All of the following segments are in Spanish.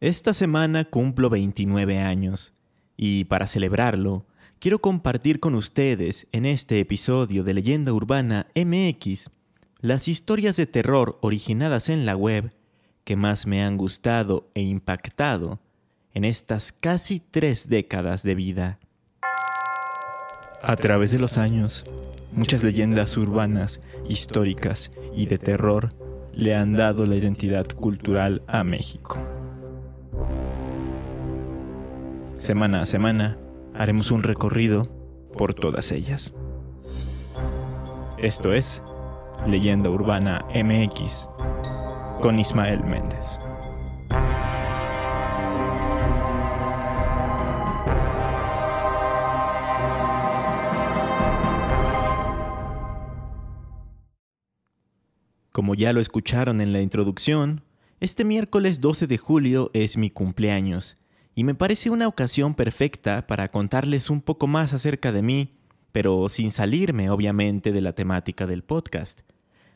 Esta semana cumplo 29 años y para celebrarlo quiero compartir con ustedes en este episodio de Leyenda Urbana MX las historias de terror originadas en la web que más me han gustado e impactado en estas casi tres décadas de vida. A través de los años, muchas leyendas urbanas, históricas y de terror le han dado la identidad cultural a México. Semana a semana haremos un recorrido por todas ellas. Esto es Leyenda Urbana MX con Ismael Méndez. Como ya lo escucharon en la introducción, este miércoles 12 de julio es mi cumpleaños y me parece una ocasión perfecta para contarles un poco más acerca de mí, pero sin salirme obviamente de la temática del podcast.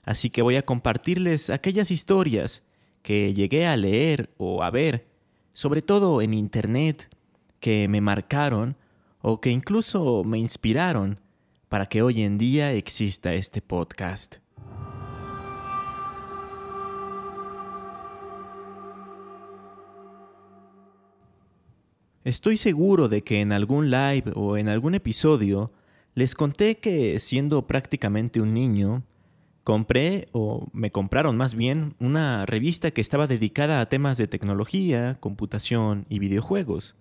Así que voy a compartirles aquellas historias que llegué a leer o a ver, sobre todo en Internet, que me marcaron o que incluso me inspiraron para que hoy en día exista este podcast. Estoy seguro de que en algún live o en algún episodio les conté que siendo prácticamente un niño, compré o me compraron más bien una revista que estaba dedicada a temas de tecnología, computación y videojuegos.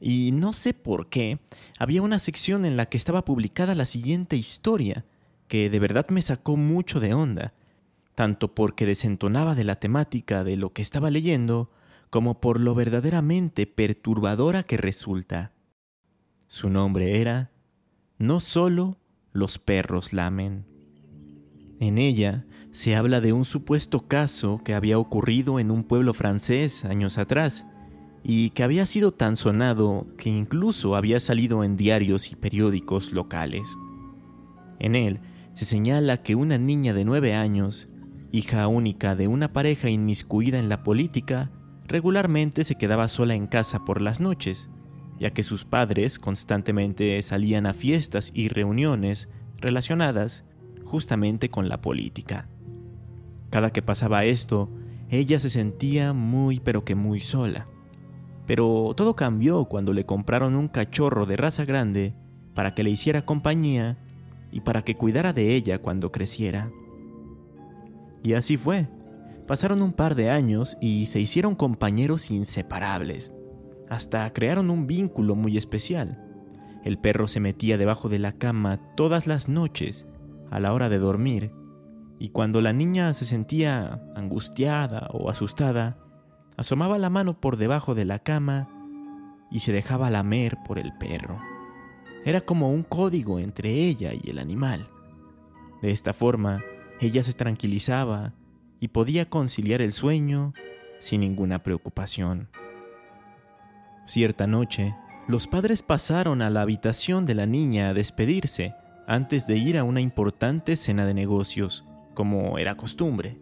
Y no sé por qué, había una sección en la que estaba publicada la siguiente historia, que de verdad me sacó mucho de onda, tanto porque desentonaba de la temática de lo que estaba leyendo, como por lo verdaderamente perturbadora que resulta. Su nombre era No solo los perros lamen. En ella se habla de un supuesto caso que había ocurrido en un pueblo francés años atrás y que había sido tan sonado que incluso había salido en diarios y periódicos locales. En él se señala que una niña de nueve años, hija única de una pareja inmiscuida en la política, regularmente se quedaba sola en casa por las noches, ya que sus padres constantemente salían a fiestas y reuniones relacionadas justamente con la política. Cada que pasaba esto, ella se sentía muy pero que muy sola. Pero todo cambió cuando le compraron un cachorro de raza grande para que le hiciera compañía y para que cuidara de ella cuando creciera. Y así fue. Pasaron un par de años y se hicieron compañeros inseparables. Hasta crearon un vínculo muy especial. El perro se metía debajo de la cama todas las noches a la hora de dormir y cuando la niña se sentía angustiada o asustada, asomaba la mano por debajo de la cama y se dejaba lamer por el perro. Era como un código entre ella y el animal. De esta forma, ella se tranquilizaba y podía conciliar el sueño sin ninguna preocupación. Cierta noche, los padres pasaron a la habitación de la niña a despedirse antes de ir a una importante cena de negocios, como era costumbre.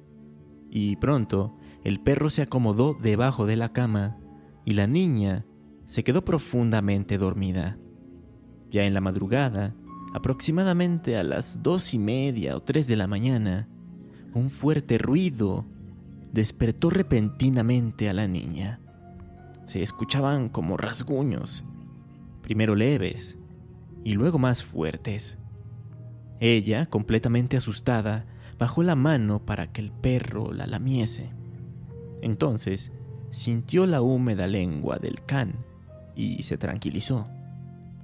Y pronto, el perro se acomodó debajo de la cama y la niña se quedó profundamente dormida. Ya en la madrugada, aproximadamente a las dos y media o tres de la mañana, un fuerte ruido despertó repentinamente a la niña. Se escuchaban como rasguños, primero leves y luego más fuertes. Ella, completamente asustada, bajó la mano para que el perro la lamiese. Entonces sintió la húmeda lengua del can y se tranquilizó.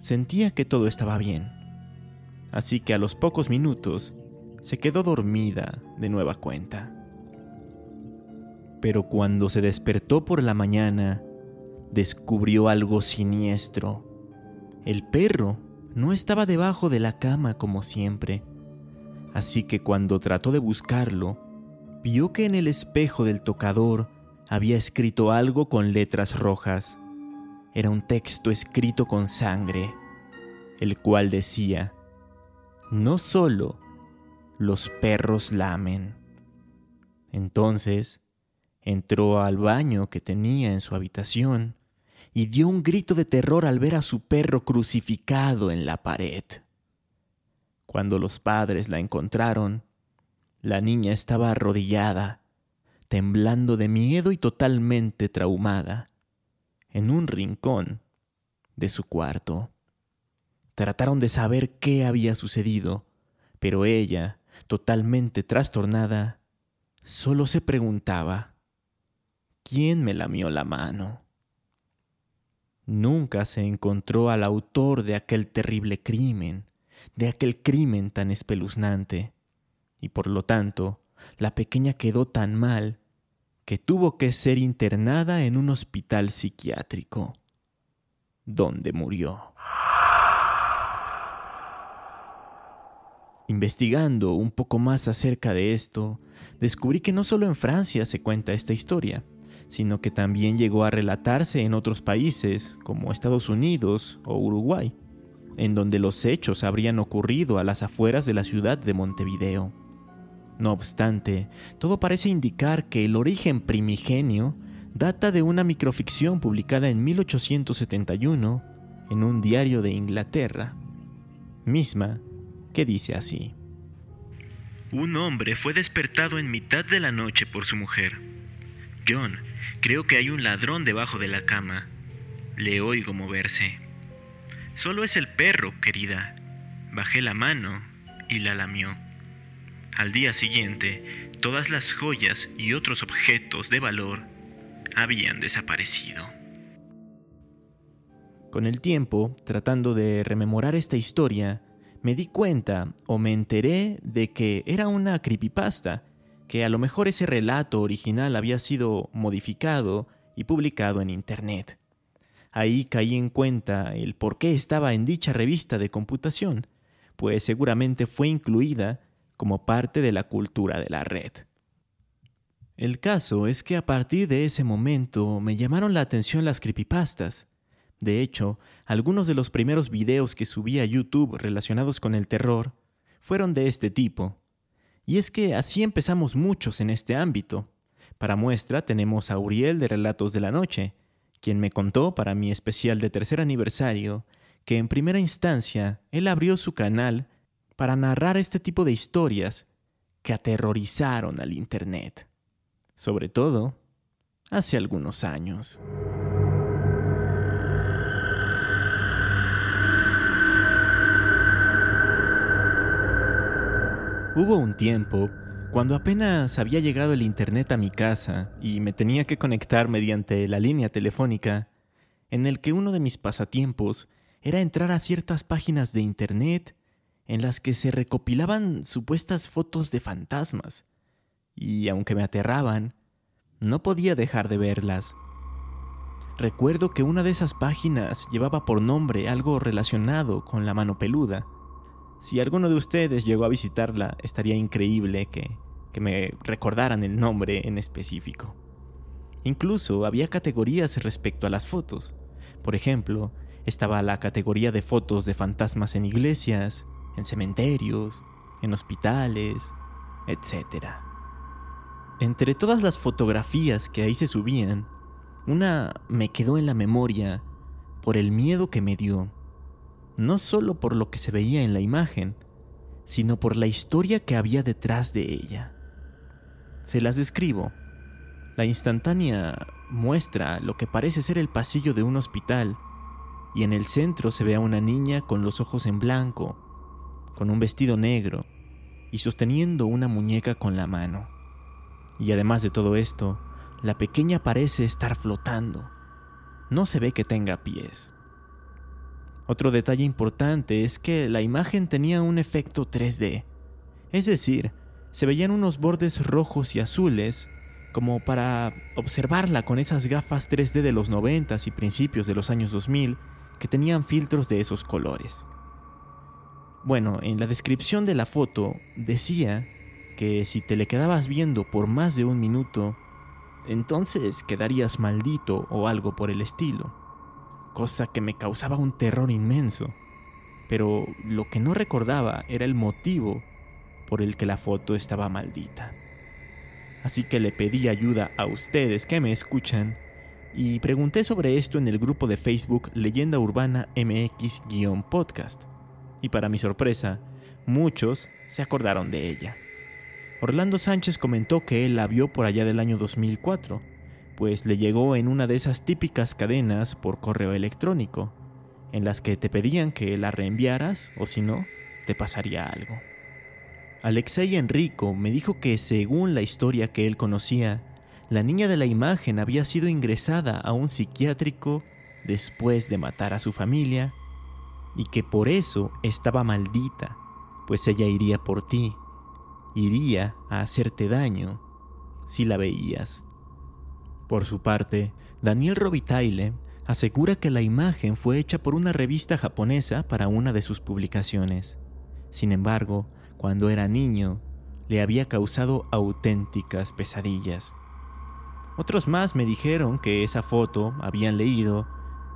Sentía que todo estaba bien. Así que a los pocos minutos se quedó dormida de nueva cuenta. Pero cuando se despertó por la mañana, descubrió algo siniestro. El perro no estaba debajo de la cama como siempre, así que cuando trató de buscarlo, vio que en el espejo del tocador había escrito algo con letras rojas. Era un texto escrito con sangre, el cual decía, no solo los perros lamen. Entonces, Entró al baño que tenía en su habitación y dio un grito de terror al ver a su perro crucificado en la pared. Cuando los padres la encontraron, la niña estaba arrodillada, temblando de miedo y totalmente traumada, en un rincón de su cuarto. Trataron de saber qué había sucedido, pero ella, totalmente trastornada, solo se preguntaba, ¿quién me lamió la mano? Nunca se encontró al autor de aquel terrible crimen, de aquel crimen tan espeluznante, y por lo tanto, la pequeña quedó tan mal que tuvo que ser internada en un hospital psiquiátrico, donde murió. Investigando un poco más acerca de esto, descubrí que no solo en Francia se cuenta esta historia, sino que también llegó a relatarse en otros países como Estados Unidos o Uruguay, en donde los hechos habrían ocurrido a las afueras de la ciudad de Montevideo. No obstante, todo parece indicar que el origen primigenio data de una microficción publicada en 1871 en un diario de Inglaterra, misma que dice así. Un hombre fue despertado en mitad de la noche por su mujer. John, creo que hay un ladrón debajo de la cama. Le oigo moverse. Solo es el perro, querida. Bajé la mano y la lamió. Al día siguiente, todas las joyas y otros objetos de valor habían desaparecido. Con el tiempo, tratando de rememorar esta historia, me di cuenta o me enteré de que era una creepypasta, que a lo mejor ese relato original había sido modificado y publicado en Internet. Ahí caí en cuenta el por qué estaba en dicha revista de computación, pues seguramente fue incluida como parte de la cultura de la red. El caso es que a partir de ese momento me llamaron la atención las creepypastas, de hecho, algunos de los primeros videos que subí a YouTube relacionados con el terror fueron de este tipo. Y es que así empezamos muchos en este ámbito. Para muestra tenemos a Uriel de Relatos de la Noche, quien me contó para mi especial de tercer aniversario que en primera instancia él abrió su canal para narrar este tipo de historias que aterrorizaron al Internet, sobre todo hace algunos años. Hubo un tiempo cuando apenas había llegado el Internet a mi casa y me tenía que conectar mediante la línea telefónica, en el que uno de mis pasatiempos era entrar a ciertas páginas de Internet en las que se recopilaban supuestas fotos de fantasmas, y aunque me aterraban, no podía dejar de verlas. Recuerdo que una de esas páginas llevaba por nombre algo relacionado con la mano peluda, si alguno de ustedes llegó a visitarla, estaría increíble que, que me recordaran el nombre en específico. Incluso había categorías respecto a las fotos. Por ejemplo, estaba la categoría de fotos de fantasmas en iglesias, en cementerios, en hospitales, etc. Entre todas las fotografías que ahí se subían, una me quedó en la memoria por el miedo que me dio no solo por lo que se veía en la imagen, sino por la historia que había detrás de ella. Se las describo. La instantánea muestra lo que parece ser el pasillo de un hospital, y en el centro se ve a una niña con los ojos en blanco, con un vestido negro, y sosteniendo una muñeca con la mano. Y además de todo esto, la pequeña parece estar flotando. No se ve que tenga pies. Otro detalle importante es que la imagen tenía un efecto 3D, es decir, se veían unos bordes rojos y azules como para observarla con esas gafas 3D de los 90 y principios de los años 2000 que tenían filtros de esos colores. Bueno, en la descripción de la foto decía que si te le quedabas viendo por más de un minuto, entonces quedarías maldito o algo por el estilo cosa que me causaba un terror inmenso. Pero lo que no recordaba era el motivo por el que la foto estaba maldita. así que le pedí ayuda a ustedes que me escuchan y pregunté sobre esto en el grupo de Facebook Leyenda Urbana MX-podcast. Y para mi sorpresa, muchos se acordaron de ella. Orlando Sánchez comentó que él la vio por allá del año 2004, pues le llegó en una de esas típicas cadenas por correo electrónico, en las que te pedían que la reenviaras o si no, te pasaría algo. Alexei Enrico me dijo que según la historia que él conocía, la niña de la imagen había sido ingresada a un psiquiátrico después de matar a su familia y que por eso estaba maldita, pues ella iría por ti, iría a hacerte daño si la veías. Por su parte, Daniel Robitaille asegura que la imagen fue hecha por una revista japonesa para una de sus publicaciones. Sin embargo, cuando era niño, le había causado auténticas pesadillas. Otros más me dijeron que esa foto, habían leído,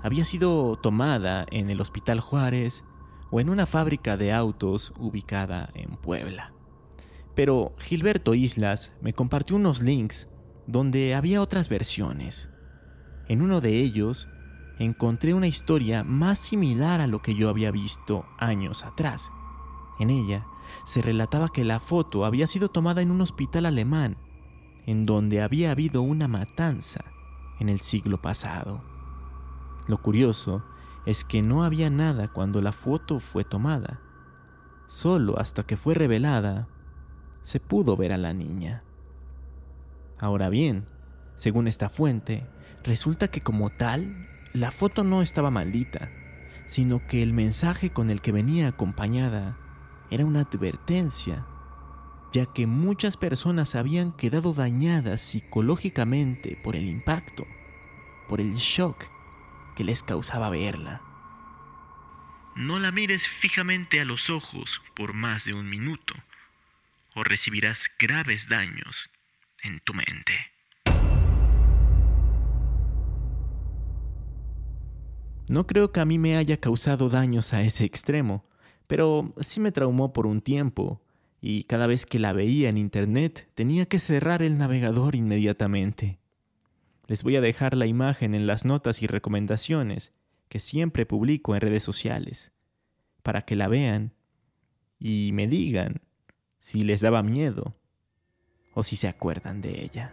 había sido tomada en el Hospital Juárez o en una fábrica de autos ubicada en Puebla. Pero Gilberto Islas me compartió unos links donde había otras versiones. En uno de ellos encontré una historia más similar a lo que yo había visto años atrás. En ella se relataba que la foto había sido tomada en un hospital alemán, en donde había habido una matanza en el siglo pasado. Lo curioso es que no había nada cuando la foto fue tomada. Solo hasta que fue revelada se pudo ver a la niña. Ahora bien, según esta fuente, resulta que como tal, la foto no estaba maldita, sino que el mensaje con el que venía acompañada era una advertencia, ya que muchas personas habían quedado dañadas psicológicamente por el impacto, por el shock que les causaba verla. No la mires fijamente a los ojos por más de un minuto, o recibirás graves daños en tu mente. No creo que a mí me haya causado daños a ese extremo, pero sí me traumó por un tiempo, y cada vez que la veía en internet tenía que cerrar el navegador inmediatamente. Les voy a dejar la imagen en las notas y recomendaciones que siempre publico en redes sociales, para que la vean y me digan si les daba miedo o si se acuerdan de ella.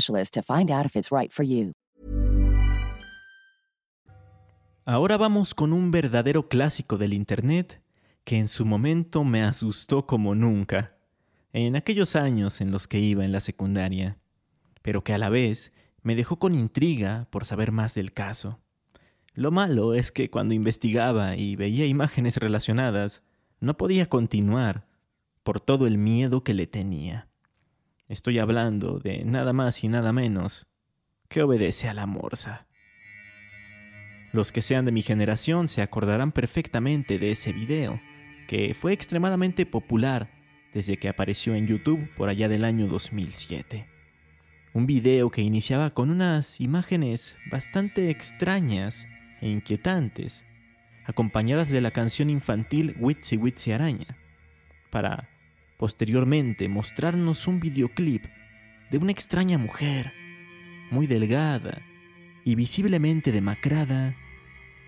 to for you. Ahora vamos con un verdadero clásico del Internet que en su momento me asustó como nunca, en aquellos años en los que iba en la secundaria, pero que a la vez me dejó con intriga por saber más del caso. Lo malo es que cuando investigaba y veía imágenes relacionadas, no podía continuar por todo el miedo que le tenía. Estoy hablando de nada más y nada menos que obedece a la morsa. Los que sean de mi generación se acordarán perfectamente de ese video, que fue extremadamente popular desde que apareció en YouTube por allá del año 2007. Un video que iniciaba con unas imágenes bastante extrañas e inquietantes, acompañadas de la canción infantil Witsy Witsy Araña, para posteriormente mostrarnos un videoclip de una extraña mujer, muy delgada y visiblemente demacrada,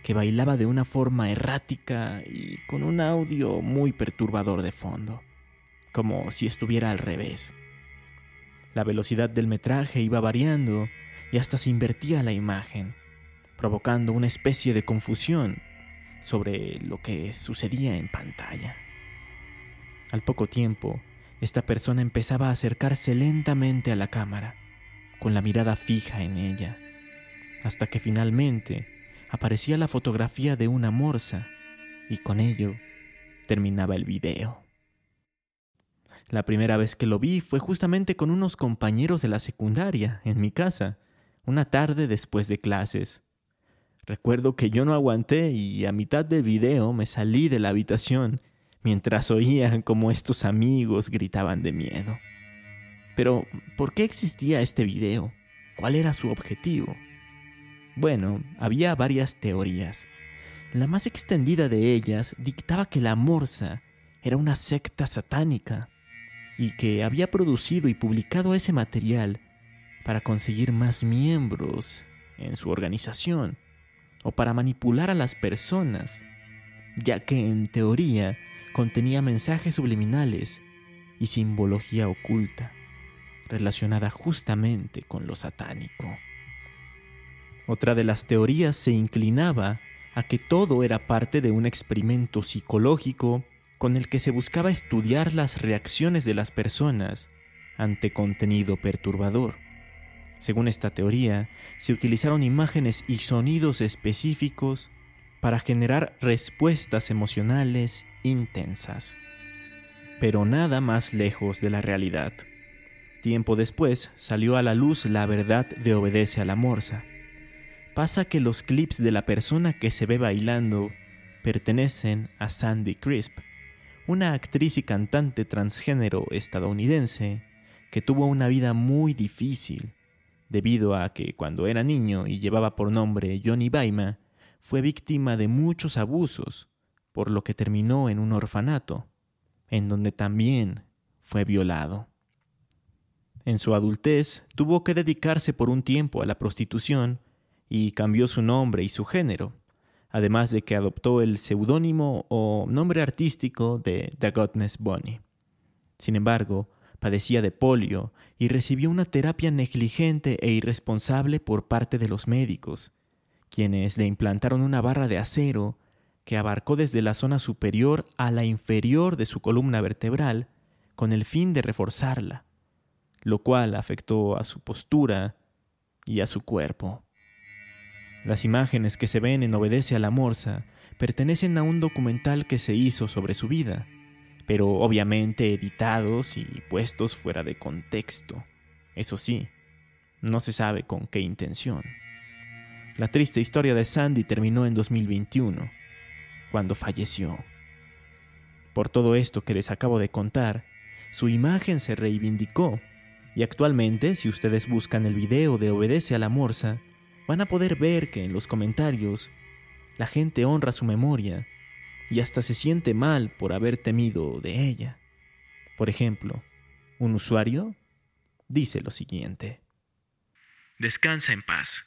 que bailaba de una forma errática y con un audio muy perturbador de fondo, como si estuviera al revés. La velocidad del metraje iba variando y hasta se invertía la imagen, provocando una especie de confusión sobre lo que sucedía en pantalla. Al poco tiempo, esta persona empezaba a acercarse lentamente a la cámara, con la mirada fija en ella, hasta que finalmente aparecía la fotografía de una morsa y con ello terminaba el video. La primera vez que lo vi fue justamente con unos compañeros de la secundaria, en mi casa, una tarde después de clases. Recuerdo que yo no aguanté y a mitad del video me salí de la habitación mientras oía como estos amigos gritaban de miedo. Pero, ¿por qué existía este video? ¿Cuál era su objetivo? Bueno, había varias teorías. La más extendida de ellas dictaba que la Morsa era una secta satánica y que había producido y publicado ese material para conseguir más miembros en su organización o para manipular a las personas, ya que en teoría contenía mensajes subliminales y simbología oculta relacionada justamente con lo satánico. Otra de las teorías se inclinaba a que todo era parte de un experimento psicológico con el que se buscaba estudiar las reacciones de las personas ante contenido perturbador. Según esta teoría, se utilizaron imágenes y sonidos específicos para generar respuestas emocionales intensas. Pero nada más lejos de la realidad. Tiempo después salió a la luz la verdad de Obedece a la Morsa. Pasa que los clips de la persona que se ve bailando pertenecen a Sandy Crisp, una actriz y cantante transgénero estadounidense que tuvo una vida muy difícil, debido a que cuando era niño y llevaba por nombre Johnny Baima, fue víctima de muchos abusos, por lo que terminó en un orfanato, en donde también fue violado. En su adultez tuvo que dedicarse por un tiempo a la prostitución y cambió su nombre y su género, además de que adoptó el seudónimo o nombre artístico de The Godness Bonnie. Sin embargo, padecía de polio y recibió una terapia negligente e irresponsable por parte de los médicos, quienes le implantaron una barra de acero que abarcó desde la zona superior a la inferior de su columna vertebral con el fin de reforzarla, lo cual afectó a su postura y a su cuerpo. Las imágenes que se ven en Obedece a la Morsa pertenecen a un documental que se hizo sobre su vida, pero obviamente editados y puestos fuera de contexto. Eso sí, no se sabe con qué intención. La triste historia de Sandy terminó en 2021, cuando falleció. Por todo esto que les acabo de contar, su imagen se reivindicó y actualmente si ustedes buscan el video de Obedece a la Morsa, van a poder ver que en los comentarios la gente honra su memoria y hasta se siente mal por haber temido de ella. Por ejemplo, un usuario dice lo siguiente. Descansa en paz.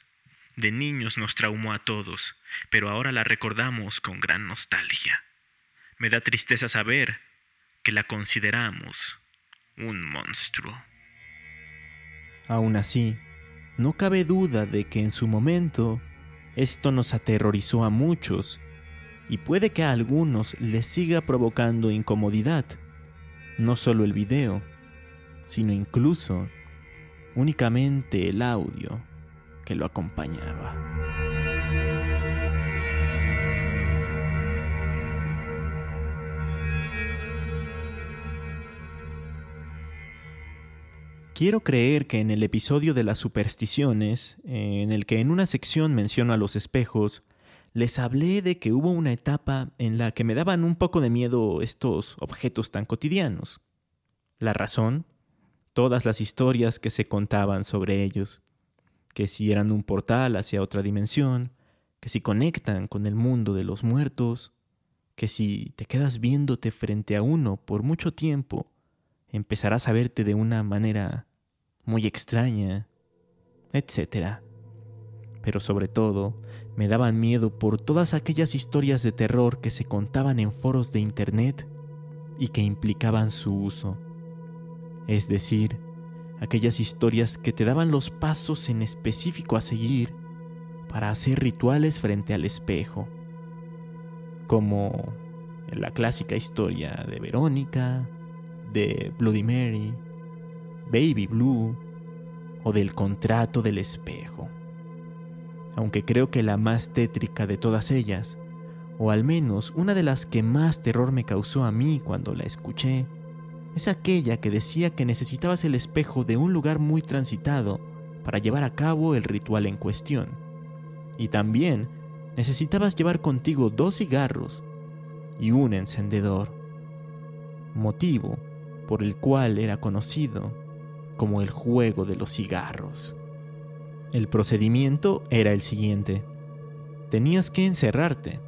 De niños nos traumó a todos, pero ahora la recordamos con gran nostalgia. Me da tristeza saber que la consideramos un monstruo. Aún así, no cabe duda de que en su momento esto nos aterrorizó a muchos y puede que a algunos les siga provocando incomodidad, no solo el video, sino incluso únicamente el audio que lo acompañaba. Quiero creer que en el episodio de las supersticiones, en el que en una sección menciono a los espejos, les hablé de que hubo una etapa en la que me daban un poco de miedo estos objetos tan cotidianos. La razón, todas las historias que se contaban sobre ellos, que si eran un portal hacia otra dimensión, que si conectan con el mundo de los muertos, que si te quedas viéndote frente a uno por mucho tiempo, empezarás a verte de una manera muy extraña, etc. Pero sobre todo, me daban miedo por todas aquellas historias de terror que se contaban en foros de Internet y que implicaban su uso. Es decir, aquellas historias que te daban los pasos en específico a seguir para hacer rituales frente al espejo, como en la clásica historia de Verónica, de Bloody Mary, Baby Blue o del contrato del espejo. Aunque creo que la más tétrica de todas ellas, o al menos una de las que más terror me causó a mí cuando la escuché, es aquella que decía que necesitabas el espejo de un lugar muy transitado para llevar a cabo el ritual en cuestión. Y también necesitabas llevar contigo dos cigarros y un encendedor, motivo por el cual era conocido como el juego de los cigarros. El procedimiento era el siguiente. Tenías que encerrarte,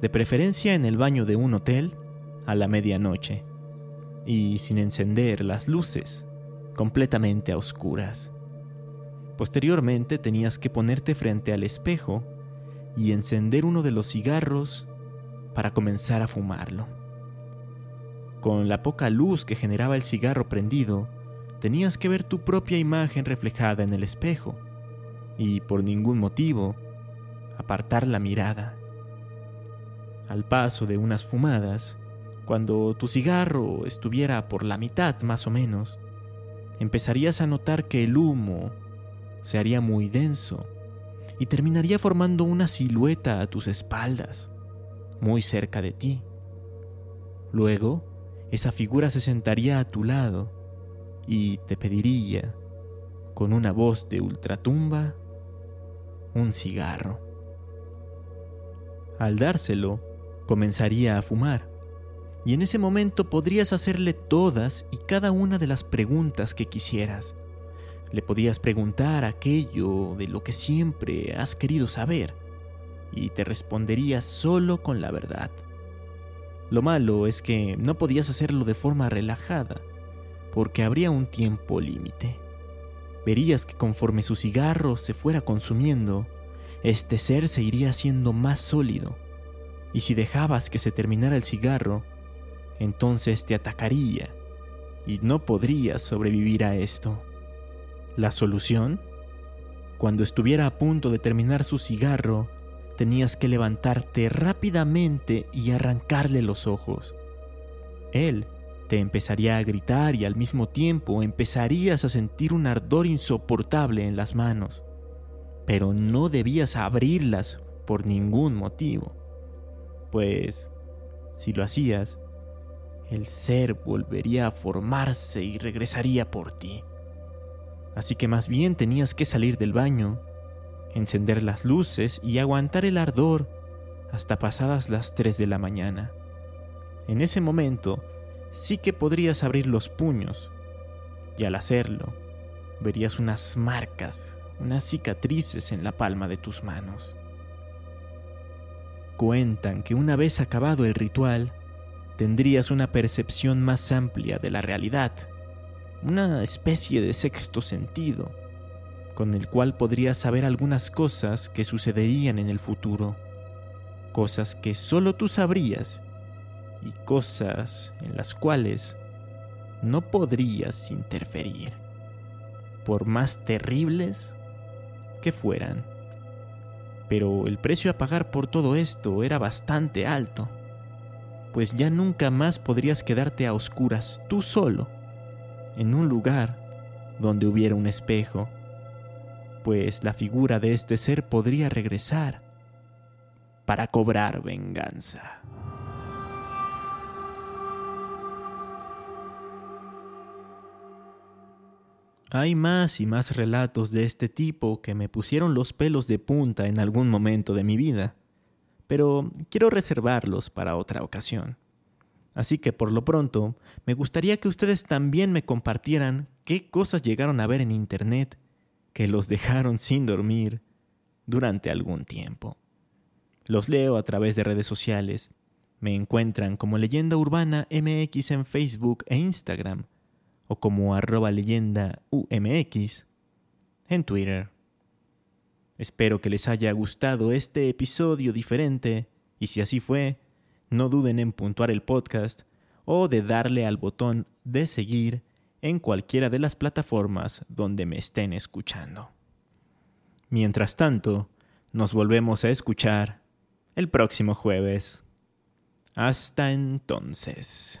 de preferencia en el baño de un hotel, a la medianoche, y sin encender las luces, completamente a oscuras. Posteriormente tenías que ponerte frente al espejo y encender uno de los cigarros para comenzar a fumarlo. Con la poca luz que generaba el cigarro prendido, tenías que ver tu propia imagen reflejada en el espejo y por ningún motivo apartar la mirada. Al paso de unas fumadas, cuando tu cigarro estuviera por la mitad más o menos, empezarías a notar que el humo se haría muy denso y terminaría formando una silueta a tus espaldas, muy cerca de ti. Luego, esa figura se sentaría a tu lado y te pediría, con una voz de ultratumba, un cigarro. Al dárselo, comenzaría a fumar, y en ese momento podrías hacerle todas y cada una de las preguntas que quisieras. Le podías preguntar aquello de lo que siempre has querido saber, y te respondería solo con la verdad. Lo malo es que no podías hacerlo de forma relajada, porque habría un tiempo límite verías que conforme su cigarro se fuera consumiendo, este ser se iría haciendo más sólido, y si dejabas que se terminara el cigarro, entonces te atacaría, y no podrías sobrevivir a esto. ¿La solución? Cuando estuviera a punto de terminar su cigarro, tenías que levantarte rápidamente y arrancarle los ojos. Él te empezaría a gritar y al mismo tiempo empezarías a sentir un ardor insoportable en las manos. Pero no debías abrirlas por ningún motivo, pues si lo hacías, el ser volvería a formarse y regresaría por ti. Así que más bien tenías que salir del baño, encender las luces y aguantar el ardor hasta pasadas las 3 de la mañana. En ese momento, sí que podrías abrir los puños, y al hacerlo, verías unas marcas, unas cicatrices en la palma de tus manos. Cuentan que una vez acabado el ritual, tendrías una percepción más amplia de la realidad, una especie de sexto sentido, con el cual podrías saber algunas cosas que sucederían en el futuro, cosas que solo tú sabrías y cosas en las cuales no podrías interferir, por más terribles que fueran. Pero el precio a pagar por todo esto era bastante alto, pues ya nunca más podrías quedarte a oscuras tú solo, en un lugar donde hubiera un espejo, pues la figura de este ser podría regresar para cobrar venganza. Hay más y más relatos de este tipo que me pusieron los pelos de punta en algún momento de mi vida, pero quiero reservarlos para otra ocasión. Así que por lo pronto, me gustaría que ustedes también me compartieran qué cosas llegaron a ver en Internet que los dejaron sin dormir durante algún tiempo. Los leo a través de redes sociales. Me encuentran como Leyenda Urbana MX en Facebook e Instagram o como arroba leyenda UMX en Twitter. Espero que les haya gustado este episodio diferente y si así fue, no duden en puntuar el podcast o de darle al botón de seguir en cualquiera de las plataformas donde me estén escuchando. Mientras tanto, nos volvemos a escuchar el próximo jueves. Hasta entonces.